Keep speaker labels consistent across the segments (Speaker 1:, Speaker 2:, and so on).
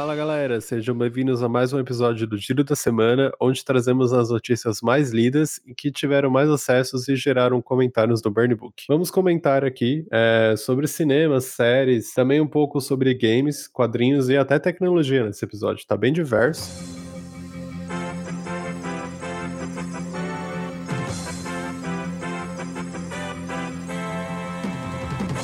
Speaker 1: Fala galera, sejam bem-vindos a mais um episódio do Giro da Semana, onde trazemos as notícias mais lidas e que tiveram mais acessos e geraram comentários no Burn Book. Vamos comentar aqui é, sobre cinemas, séries, também um pouco sobre games, quadrinhos e até tecnologia nesse episódio, tá bem diverso.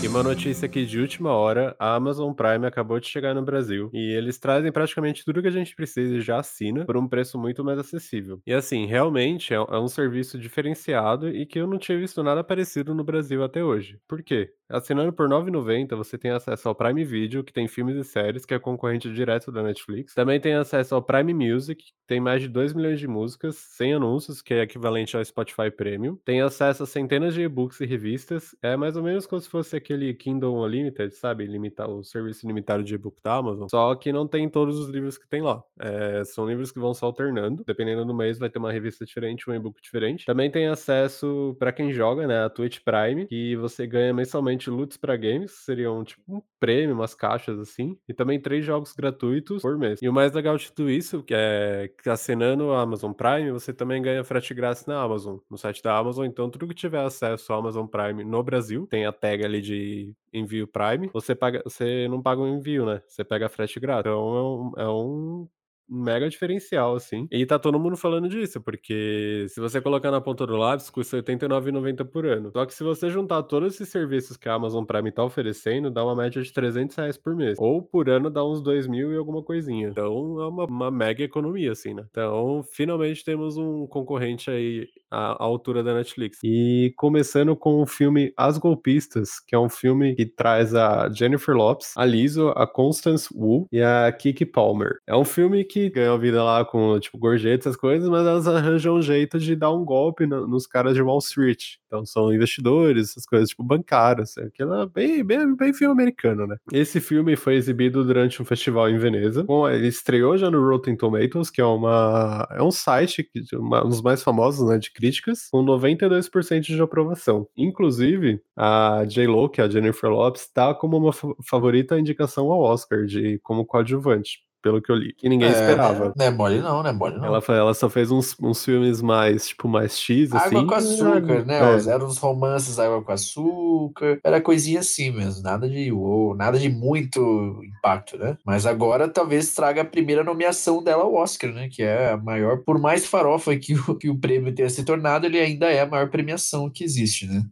Speaker 1: Uma notícia aqui de última hora, a Amazon Prime acabou de chegar no Brasil e eles trazem praticamente tudo que a gente precisa e já assina por um preço muito mais acessível. E assim, realmente é, é um serviço diferenciado e que eu não tinha visto nada parecido no Brasil até hoje. Por quê? Assinando por R$ 9,90, você tem acesso ao Prime Video, que tem filmes e séries, que é concorrente direto da Netflix. Também tem acesso ao Prime Music, que tem mais de 2 milhões de músicas, sem anúncios, que é equivalente ao Spotify Premium. Tem acesso a centenas de e-books e revistas. É mais ou menos como se fosse aquele Kindle Unlimited, sabe? Limitar, o serviço limitado de e-book da Amazon. Só que não tem todos os livros que tem lá. É, são livros que vão se alternando. Dependendo do mês, vai ter uma revista diferente, um e-book diferente. Também tem acesso para quem joga, né? A Twitch Prime, que você ganha mensalmente loots para games, seriam tipo prêmio, umas caixas assim, e também três jogos gratuitos por mês. E o mais legal de tudo isso, que é que assinando a Amazon Prime, você também ganha frete grátis na Amazon, no site da Amazon. Então, tudo que tiver acesso ao Amazon Prime no Brasil, tem a tag ali de envio Prime, você paga, você não paga o envio, né? Você pega frete grátis. Então, é um, é um mega diferencial, assim. E tá todo mundo falando disso, porque se você colocar na ponta do lápis, custa R$ 89,90 por ano. Só que se você juntar todos esses serviços que a Amazon Prime tá oferecendo, dá uma média de 300 reais por mês. Ou por ano dá uns 2 mil e alguma coisinha. Então é uma, uma mega economia, assim, né? Então, finalmente temos um concorrente aí à, à altura da Netflix. E começando com o filme As Golpistas, que é um filme que traz a Jennifer Lopes, a Lizzo, a Constance Wu e a Kiki Palmer. É um filme que que ganham vida lá com, tipo, gorjetas, essas coisas, mas elas arranjam um jeito de dar um golpe no, nos caras de Wall Street. Então são investidores, essas coisas, tipo, bancários. Aquilo é bem, bem, bem filme americano, né? Esse filme foi exibido durante um festival em Veneza. Bom, ele estreou já no Rotten Tomatoes, que é uma é um site, uma, um dos mais famosos, né, de críticas, com 92% de aprovação. Inclusive, a J-Lo, que é a Jennifer Lopes, está como uma favorita indicação ao Oscar de como coadjuvante pelo que eu li, que ninguém
Speaker 2: É,
Speaker 1: esperava.
Speaker 2: Não é mole não, não é mole não.
Speaker 1: Ela, ela só fez uns, uns filmes mais, tipo, mais X, assim.
Speaker 2: Água com açúcar, né?
Speaker 1: É.
Speaker 2: Eram os romances água com açúcar. Era coisinha assim mesmo. Nada de uou, nada de muito impacto, né? Mas agora talvez traga a primeira nomeação dela ao Oscar, né? Que é a maior. Por mais farofa que o, que o prêmio tenha se tornado, ele ainda é a maior premiação que existe, né?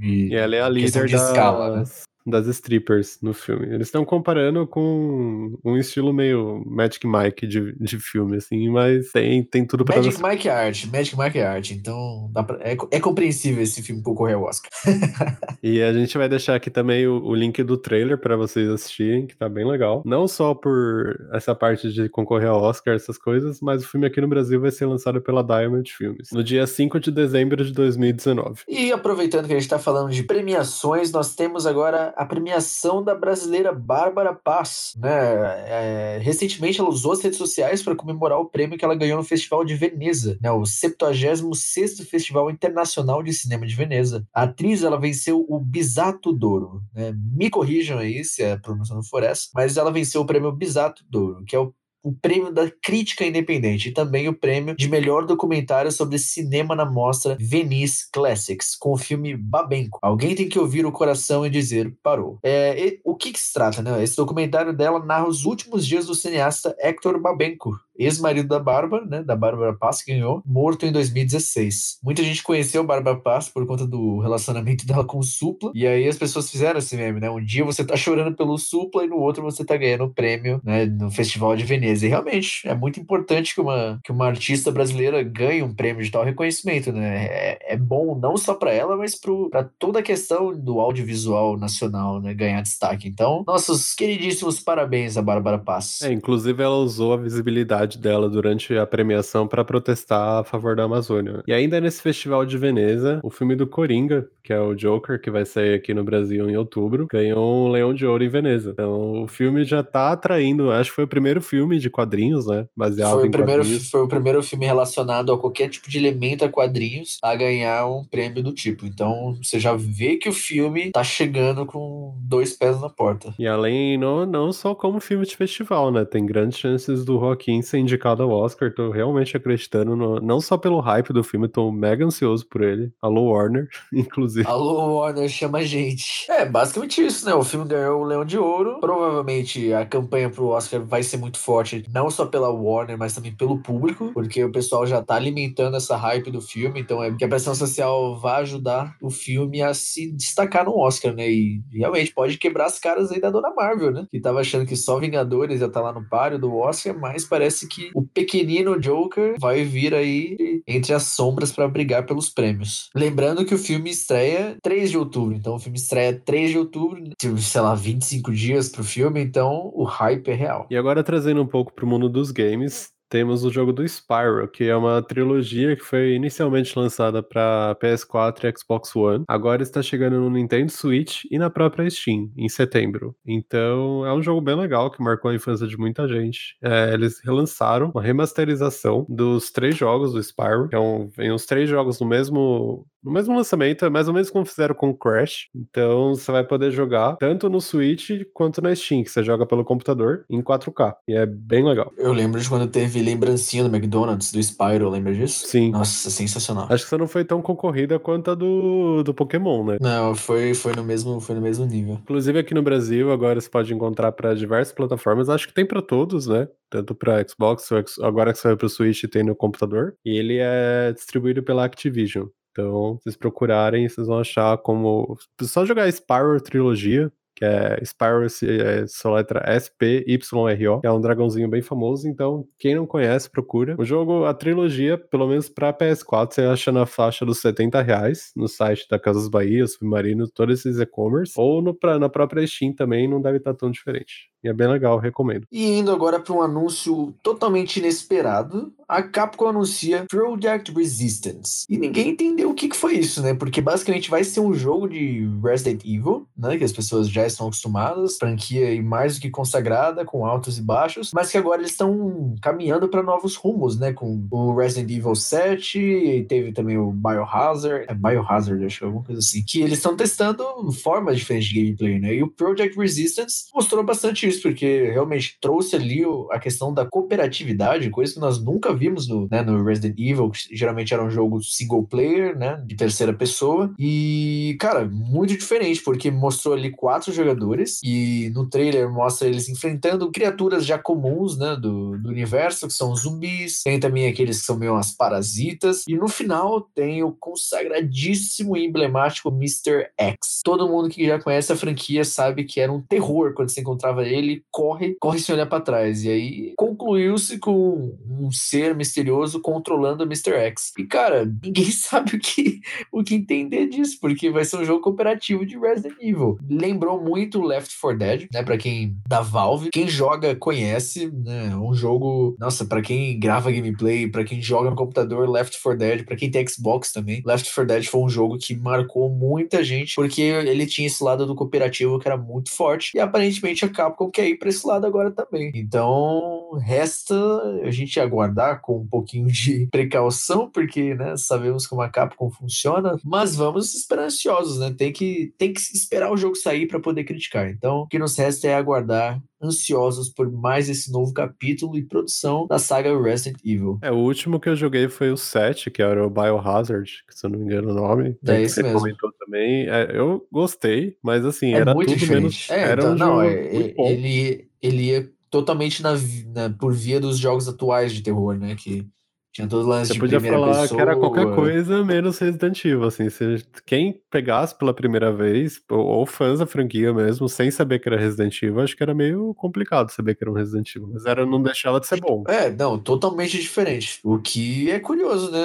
Speaker 1: E ela é a líder
Speaker 2: de escala, né?
Speaker 1: Das, strippers no filme. Eles estão comparando com um estilo meio Magic Mike de, de filme, assim, mas tem, tem tudo pra
Speaker 2: Magic Mike é arte, Magic Mike é arte, então dá pra- é, é compreensível esse filme concorrer ao Oscar.
Speaker 1: E a gente vai deixar aqui também o, o link do trailer pra vocês assistirem, que tá bem legal. Não só por essa parte de concorrer ao Oscar, essas coisas, mas o filme aqui no Brasil vai ser lançado pela Diamond Filmes, no dia 5 de dezembro de 2019.
Speaker 2: E aproveitando que a gente está falando de premiações, nós temos agora a premiação da brasileira Bárbara Paz. Né? É, recentemente ela usou as redes sociais para comemorar o prêmio que ela ganhou no Festival de Veneza, né? o 76º Festival Internacional de Cinema de Veneza. A atriz ela venceu o Bisato d'Oro. Né? Me corrijam aí se a pronúncia não for essa, mas ela venceu o prêmio Bisato d'Oro, que é o o prêmio da crítica independente e também o prêmio de melhor documentário sobre cinema na mostra Venice Classics, com o filme Babenco. Alguém tem que ouvir o coração e dizer parou. É, e- o que, que se trata, né? Esse documentário dela narra os últimos dias do cineasta Hector Babenco, ex-marido da Bárbara, né? Da Bárbara Paz, que ganhou, morto em 2016. Muita gente conheceu a Bárbara Paz por conta do relacionamento dela com o Supla, e aí as pessoas fizeram esse meme, né? Um dia você tá chorando pelo Supla e no outro você tá ganhando o prêmio, né? No Festival de Veneza. E realmente, é muito importante que uma, que uma artista brasileira ganhe um prêmio de tal reconhecimento, né? É, é bom não só para ela, mas para toda a questão do audiovisual nacional, né? Ganhar destaque. Então, nossos queridíssimos parabéns a Bárbara Paz.
Speaker 1: É, inclusive ela usou a visibilidade dela durante a premiação para protestar a favor da Amazônia. E ainda nesse festival de Veneza, o filme do Coringa, que é o Joker, que vai sair aqui no Brasil em outubro, ganhou um Leão de Ouro em Veneza. Então o filme já tá atraindo, acho que foi o primeiro filme de quadrinhos, né? Baseado
Speaker 2: foi
Speaker 1: em
Speaker 2: o primeiro,
Speaker 1: quadrinhos.
Speaker 2: Foi o primeiro filme relacionado a qualquer tipo de elemento a quadrinhos a ganhar um prêmio do tipo. Então você já vê que o filme tá chegando com dois pés na porta.
Speaker 1: E além, não, não só como filme de festival, né? Tem grandes chances do Joaquim ser indicado ao Oscar. Tô realmente acreditando, no, não só pelo hype do filme, tô mega ansioso por ele. Alô, Warner, inclusive.
Speaker 2: Alô, Warner, chama a gente. É, basicamente isso, né? O filme ganhou o Leão de Ouro. Provavelmente a campanha pro Oscar vai ser muito forte, não só pela Warner, mas também pelo público, porque o pessoal já tá alimentando essa hype do filme. Então é que a pressão social vai ajudar o filme a se destacar no Oscar, né? E realmente pode quebrar as caras aí da dona Marvel, né? Que tava achando que só Vingadores ia estar tá lá no páreo do Oscar, mas parece que o pequenino Joker vai vir aí entre as sombras para brigar pelos prêmios. Lembrando que o filme estreia 3 de outubro, então o filme estreia 3 de outubro, sei lá, 25 dias pro filme, então o hype é real.
Speaker 1: E agora trazendo um pouco pro mundo dos games, temos o jogo do Spyro, que é uma trilogia que foi inicialmente lançada para PS4 e Xbox One. Agora está chegando no Nintendo Switch e na própria Steam, em setembro. Então é um jogo bem legal que marcou a infância de muita gente. É, eles relançaram uma remasterização dos três jogos do Spyro, um, vem os três jogos no mesmo no mesmo lançamento, é mais ou menos como fizeram com o Crash. Então você vai poder jogar tanto no Switch quanto na Steam, que você joga pelo computador em 4K. E é bem legal.
Speaker 2: Eu lembro de quando teve lembrancinha do McDonald's, do Spyro, lembra disso?
Speaker 1: Sim.
Speaker 2: Nossa, sensacional.
Speaker 1: Acho que você não foi tão concorrida quanto a do, do Pokémon, né?
Speaker 2: Não, foi, foi, no mesmo, foi no mesmo nível.
Speaker 1: Inclusive aqui no Brasil, agora você pode encontrar para diversas plataformas. Acho que tem para todos, né? Tanto para Xbox, agora que saiu para o Switch tem no computador. E ele é distribuído pela Activision. Então, vocês procurarem, vocês vão achar como. Só jogar Spyro Trilogia, que é Spyro, é, sua letra S-P-Y-R-O, que é um dragãozinho bem famoso, então quem não conhece, procura. O jogo, a trilogia, pelo menos pra PS4, você acha na faixa dos 70 reais, no site da Casas Bahia, Submarino, todos esses e-commerce, ou no, pra, na própria Steam também, não deve estar tão diferente. E é bem legal, recomendo.
Speaker 2: E indo agora para um anúncio totalmente inesperado, a Capcom anuncia Project Resistance. E ninguém entendeu o que, que foi isso, né? Porque basicamente vai ser um jogo de Resident Evil, né? Que as pessoas já estão acostumadas, franquia e mais do que consagrada, com altos e baixos, mas que agora eles estão caminhando para novos rumos, né? Com o Resident Evil 7, e teve também o Biohazard, é Biohazard, acho que é alguma coisa assim, que eles estão testando formas diferentes de gameplay, né? E o Project Resistance mostrou bastante isso, porque realmente trouxe ali a questão da cooperatividade, coisa que nós nunca vimos no, né, no Resident Evil, que geralmente era um jogo single player, né? De terceira pessoa. E, cara, muito diferente, porque mostrou ali quatro jogadores e no trailer mostra eles enfrentando criaturas já comuns, né, do, do universo, que são zumbis, tem também aqueles que são meio umas parasitas, e no final tem o consagradíssimo e emblemático Mr. X. Todo mundo que já conhece a franquia sabe que era um terror quando você encontrava ele, corre, corre sem olhar para trás. E aí concluiu-se com um ser misterioso controlando o Mr. X. E cara, ninguém sabe o que, o que entender disso, porque vai ser um jogo cooperativo de Resident Evil. Lembrou muito Left 4 Dead, né? Para quem da Valve, quem joga conhece, né? Um jogo, nossa, para quem grava gameplay, para quem joga no computador, Left 4 Dead, para quem tem Xbox também, Left 4 Dead foi um jogo que marcou muita gente porque ele tinha esse lado do cooperativo que era muito forte e aparentemente a Capcom quer ir para esse lado agora também. Então, resta a gente aguardar com um pouquinho de precaução, porque, né, sabemos como a Capcom funciona, mas vamos esperar ansiosos, né? Tem que tem que esperar o jogo sair para poder criticar. Então, o que nos resta é aguardar ansiosos por mais esse novo capítulo e produção da saga Resident Evil.
Speaker 1: É, o último que eu joguei foi o 7, que era o Biohazard, que se eu não me engano o nome.
Speaker 2: É esse
Speaker 1: você
Speaker 2: mesmo.
Speaker 1: comentou também. É, eu gostei, mas assim,
Speaker 2: É
Speaker 1: era
Speaker 2: muito
Speaker 1: tudo
Speaker 2: diferente.
Speaker 1: menos.
Speaker 2: É,
Speaker 1: era
Speaker 2: então,
Speaker 1: um
Speaker 2: não, é,
Speaker 1: bom.
Speaker 2: ele, ele ia totalmente na, na- por via dos jogos atuais de terror, né? Que Tinha todo lance
Speaker 1: Você
Speaker 2: de
Speaker 1: podia
Speaker 2: primeira
Speaker 1: falar que era qualquer coisa menos Resident Evil, assim, se quem pegasse pela primeira vez, ou, ou fãs da franquia mesmo, sem saber que era Resident Evil, acho que era meio complicado saber que era um Resident Evil, mas era, não deixava de ser bom.
Speaker 2: É, não, totalmente diferente. O que é curioso, né?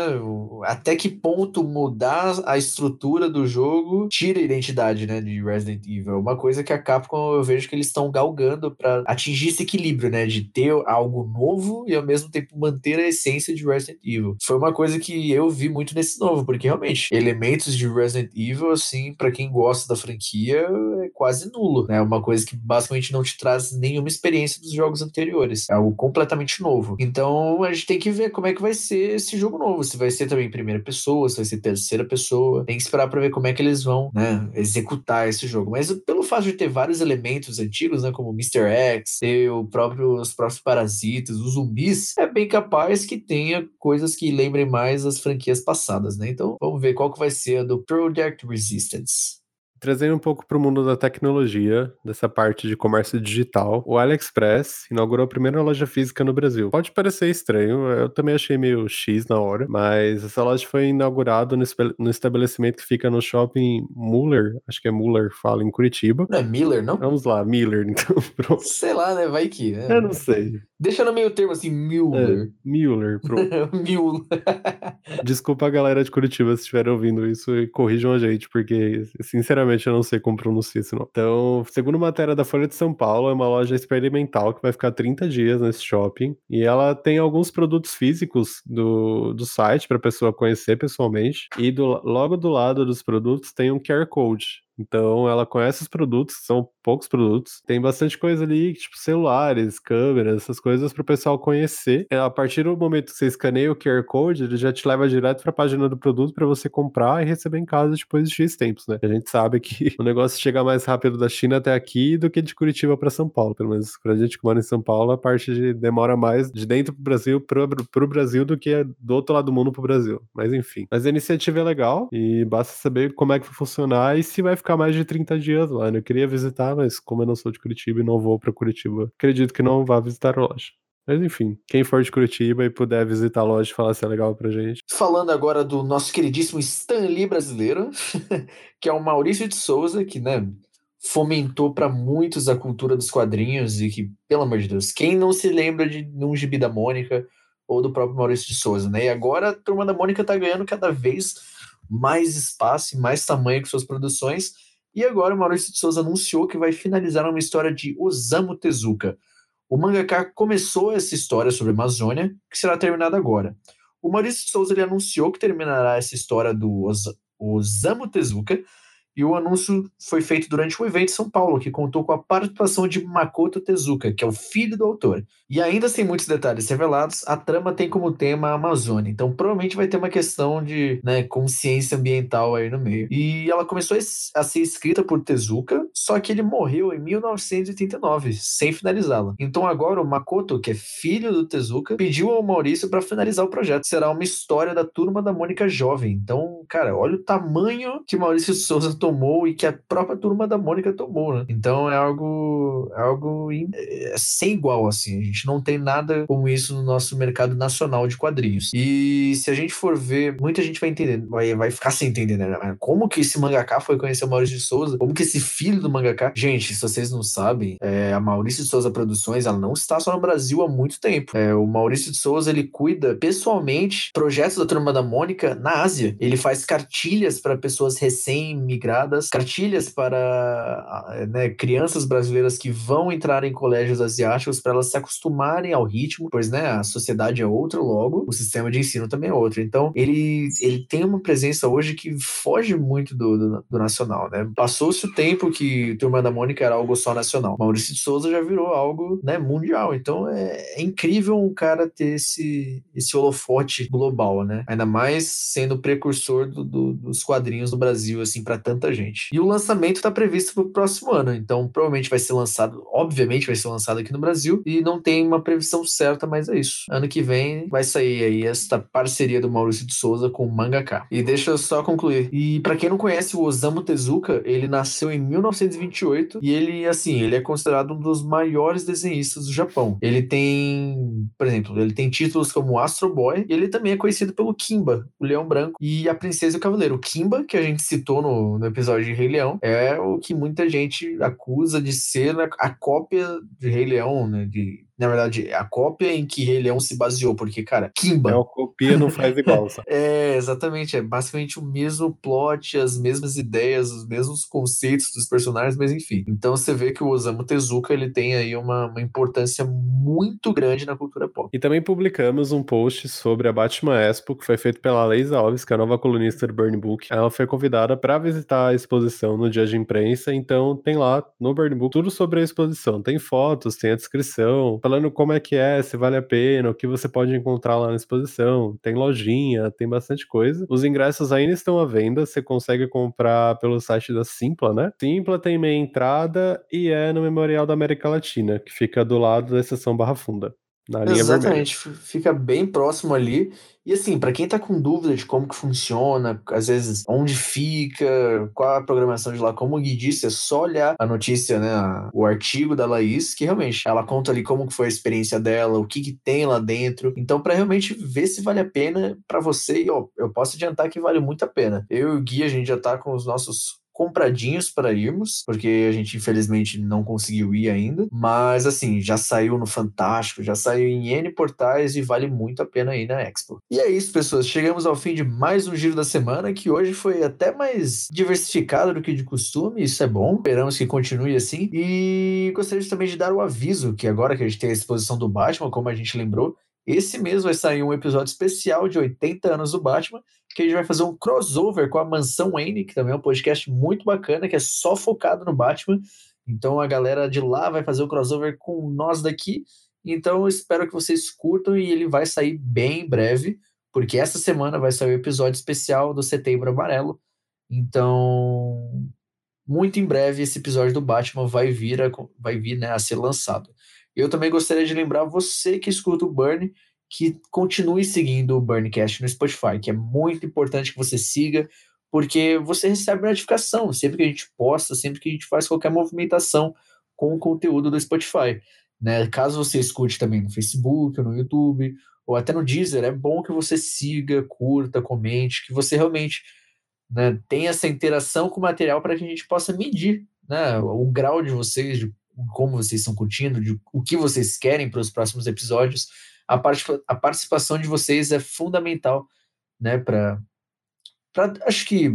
Speaker 2: Até que ponto mudar a estrutura do jogo tira a identidade, né, de Resident Evil. É uma coisa que a Capcom eu vejo que eles estão galgando pra atingir esse equilíbrio, né, de ter algo novo e ao mesmo tempo manter a essência de Resident Evil. Foi uma coisa que eu vi muito nesse novo, porque realmente elementos de Resident Evil, assim, pra quem gosta da franquia, é quase nulo, né? Uma coisa que basicamente não te traz nenhuma experiência dos jogos anteriores. É algo completamente novo. Então a gente tem que ver como é que vai ser esse jogo novo. Se vai ser também primeira pessoa, se vai ser terceira pessoa. Tem que esperar pra ver como é que eles vão, né, executar esse jogo. Mas pelo fato de ter vários elementos antigos, né, como Mr. X, ter o próprio, os próprios parasitas, os zumbis, é bem capaz que tenha coisas que lembrem mais as franquias passadas, né? Então vamos ver qual que vai ser a do Project Resistance.
Speaker 1: Trazendo um pouco para o mundo da tecnologia, dessa parte de comércio digital, o AliExpress inaugurou a primeira loja física no Brasil. Pode parecer estranho, eu também achei meio X na hora, mas essa loja foi inaugurada no, estabelecimento que fica no shopping Muller, acho que é Muller, fala, em Curitiba.
Speaker 2: Não é Miller, não?
Speaker 1: Vamos lá, Miller, então, pronto.
Speaker 2: Sei lá, né? Vai que. né?
Speaker 1: Eu não sei.
Speaker 2: Deixa no meio termo assim,
Speaker 1: É,
Speaker 2: Mueller.
Speaker 1: Muller, pronto.
Speaker 2: Mule.
Speaker 1: Desculpa a galera de Curitiba se estiverem ouvindo isso e corrijam a gente, porque sinceramente eu não sei como pronunciar esse nome. Então, segundo matéria da Folha de São Paulo, é uma loja experimental que vai ficar 30 dias nesse shopping e ela tem alguns produtos físicos do, do site para a pessoa conhecer pessoalmente e do, logo do lado dos produtos tem um QR Code. Então ela conhece os produtos, são poucos produtos. Tem bastante coisa ali, tipo celulares, câmeras, essas coisas para o pessoal conhecer. É, A partir do momento que você escaneia o QR Code, ele já te leva direto para a página do produto para você comprar e receber em casa depois de X tempos, né? A gente sabe que o negócio chega mais rápido da China até aqui do que de Curitiba para São Paulo. Pelo menos pra gente que mora em São Paulo, a parte de demora mais de dentro pro Brasil pro, pro Brasil do que do outro lado do mundo pro Brasil. Mas enfim. Mas a iniciativa é legal e basta saber como é que vai funcionar e se vai ficar mais de 30 dias lá. né? Eu queria visitar, mas como eu não sou de Curitiba e não vou pra Curitiba, acredito que não vá visitar a loja. Mas enfim, quem for de Curitiba e puder visitar a loja e falar se é legal pra gente.
Speaker 2: Falando agora do nosso queridíssimo Stan Lee brasileiro, que é o Maurício de Souza, que, né, fomentou para muitos a cultura dos quadrinhos e que, pelo amor de Deus, quem não se lembra de um gibi da Mônica ou do próprio Maurício de Souza, né? E agora a turma da Mônica tá ganhando cada vez mais espaço e mais tamanho com suas produções. E agora o Maurício de Souza anunciou que vai finalizar uma história de Osamu Tezuka. O mangaka começou essa história sobre a Amazônia, que será terminada agora. O Maurício de Souza ele anunciou que terminará essa história do Os- Osamu Tezuka, e o anúncio foi feito durante um evento em São Paulo, que contou com a participação de Makoto Tezuka, que é o filho do autor. E ainda sem muitos detalhes revelados, a trama tem como tema a Amazônia. Então provavelmente vai ter uma questão de né, consciência ambiental aí no meio. E ela começou a ser escrita por Tezuka, só que ele morreu em 1989, sem finalizá-la. Então agora o Makoto, que é filho do Tezuka, pediu ao Maurício para finalizar o projeto. Será uma história da turma da Mônica jovem. Então, cara, olha o tamanho que Maurício Souza tomou e que a própria turma da Mônica tomou, né? Então é algo, é algo in- é sem igual, assim. A gente não tem nada como isso no nosso mercado nacional de quadrinhos. E se a gente for ver, muita gente vai entender, vai, vai ficar sem entender, né? Como que esse mangaka foi conhecer o Maurício de Souza? Como que esse filho do mangaka. Gente, se vocês não sabem, é, a Maurício de Souza Produções, ela não está só no Brasil há muito tempo. É, o Maurício de Souza, ele cuida pessoalmente projetos da Turma da Mônica na Ásia. Ele faz cartilhas para pessoas recém-migradas, cartilhas para né, crianças brasileiras que vão entrar em colégios asiáticos para elas se acostumarem ao ritmo, pois né, a sociedade é outra logo, o sistema de ensino também é outro. Então, ele, ele tem uma presença hoje que foge muito do, do, do nacional, né? Passou-se o tempo que Turma da Mônica era algo só nacional. Maurício de Souza já virou algo né, mundial. Então, é, é incrível um cara ter esse, esse holofote global, né? Ainda mais sendo precursor do- do- dos quadrinhos do Brasil, assim, para tanta tanta gente. E o lançamento está previsto para o próximo ano, então provavelmente vai ser lançado, obviamente vai ser lançado aqui no Brasil, e não tem uma previsão certa, mas é isso. Ano que vem vai sair aí esta parceria do Maurício de Souza com o Mangaka. E deixa eu só concluir. E para quem não conhece o Osamu Tezuka, ele nasceu em 1928 e ele, assim, ele é considerado um dos maiores desenhistas do Japão. Ele tem, por exemplo, ele tem títulos como Astro Boy e ele também é conhecido pelo Kimba, o Leão Branco, e a Princesa e o Cavaleiro. O Kimba, que a gente citou no, no episódio de Rei Leão, é o que muita gente acusa de ser a cópia de Rei Leão, né? De na verdade, a cópia em que Rei Leão se baseou, porque, cara, Kimba.
Speaker 1: É uma copia, não faz igual. Sabe?
Speaker 2: é, exatamente. É basicamente o mesmo plot, as mesmas ideias, os mesmos conceitos dos personagens, mas enfim. Então você vê que o Osamu Tezuka ele tem aí uma, uma importância muito grande na cultura pop.
Speaker 1: E também publicamos um post sobre a Batman Expo, que foi feito pela Leisa Alves, que é a nova colunista do Burn Book. Ela foi convidada para visitar a exposição no dia de imprensa, então tem lá no Burn Book tudo sobre a exposição. Tem fotos, tem a descrição, falando como é que é, se vale a pena, o que você pode encontrar lá na exposição. Tem lojinha, tem bastante coisa. Os ingressos ainda estão à venda, você consegue comprar pelo site da Simpla, né? Simpla tem meia entrada e é no Memorial da América Latina, que fica do lado da estação Barra Funda. Na linha
Speaker 2: Exatamente,
Speaker 1: vermelha.
Speaker 2: fica bem próximo ali. E assim, para quem tá com dúvida de como que funciona, às vezes onde fica, qual a programação de lá, como o Gui disse, é só olhar a notícia, né, o artigo da Laís, que realmente ela conta ali como que foi a experiência dela, o que que tem lá dentro. Então, para realmente ver se vale a pena para você, e ó, eu posso adiantar que vale muito a pena. Eu e o Gui, a gente já tá com os nossos compradinhos para irmos, porque a gente infelizmente não conseguiu ir ainda, mas assim, já saiu no Fantástico, já saiu em N portais e vale muito a pena ir na Expo. E é isso, pessoas, chegamos ao fim de mais um giro da semana, que hoje foi até mais diversificado do que de costume, isso é bom, esperamos que continue assim, e gostaria também de dar o aviso que agora que a gente tem a exposição do Batman, como a gente lembrou, esse mês vai sair um episódio especial de 80 anos do Batman, que a gente vai fazer um crossover com a Mansão Wayne, que também é um podcast muito bacana, que é só focado no Batman. Então a galera de lá vai fazer o crossover com nós daqui. Então espero que vocês curtam e ele vai sair bem em breve, porque essa semana vai sair o episódio especial do Setembro Amarelo. Então, muito em breve esse episódio do Batman vai vir a, vai vir, né, a ser lançado. Eu também gostaria de lembrar você que escuta o Burn que continue seguindo o Burncast no Spotify, que é muito importante que você siga, porque você recebe notificação sempre que a gente posta, sempre que a gente faz qualquer movimentação com o conteúdo do Spotify. Né? Caso você escute também no Facebook, ou no YouTube, ou até no Deezer, é bom que você siga, curta, comente, que você realmente né, tenha essa interação com o material para que a gente possa medir né, o grau de vocês, de como vocês estão curtindo, de o que vocês querem para os próximos episódios a, part a participação de vocês é fundamental, né, para acho que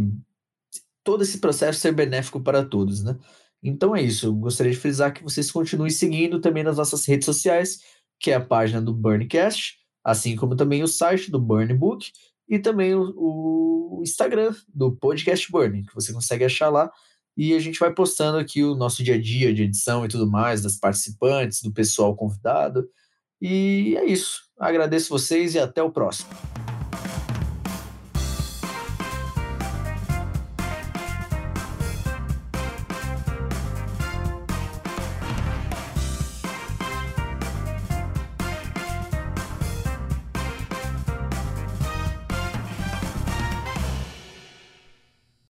Speaker 2: todo esse processo ser benéfico para todos, né? Então é isso. Eu gostaria de frisar que vocês continuem seguindo também nas nossas redes sociais, que é a página do Burncast, assim como também o site do Burn Book e também o, o Instagram do Podcast Burn, que você consegue achar lá. E a gente vai postando aqui o nosso dia a dia de edição e tudo mais, das participantes, do pessoal convidado. E é isso. Agradeço vocês e até o próximo.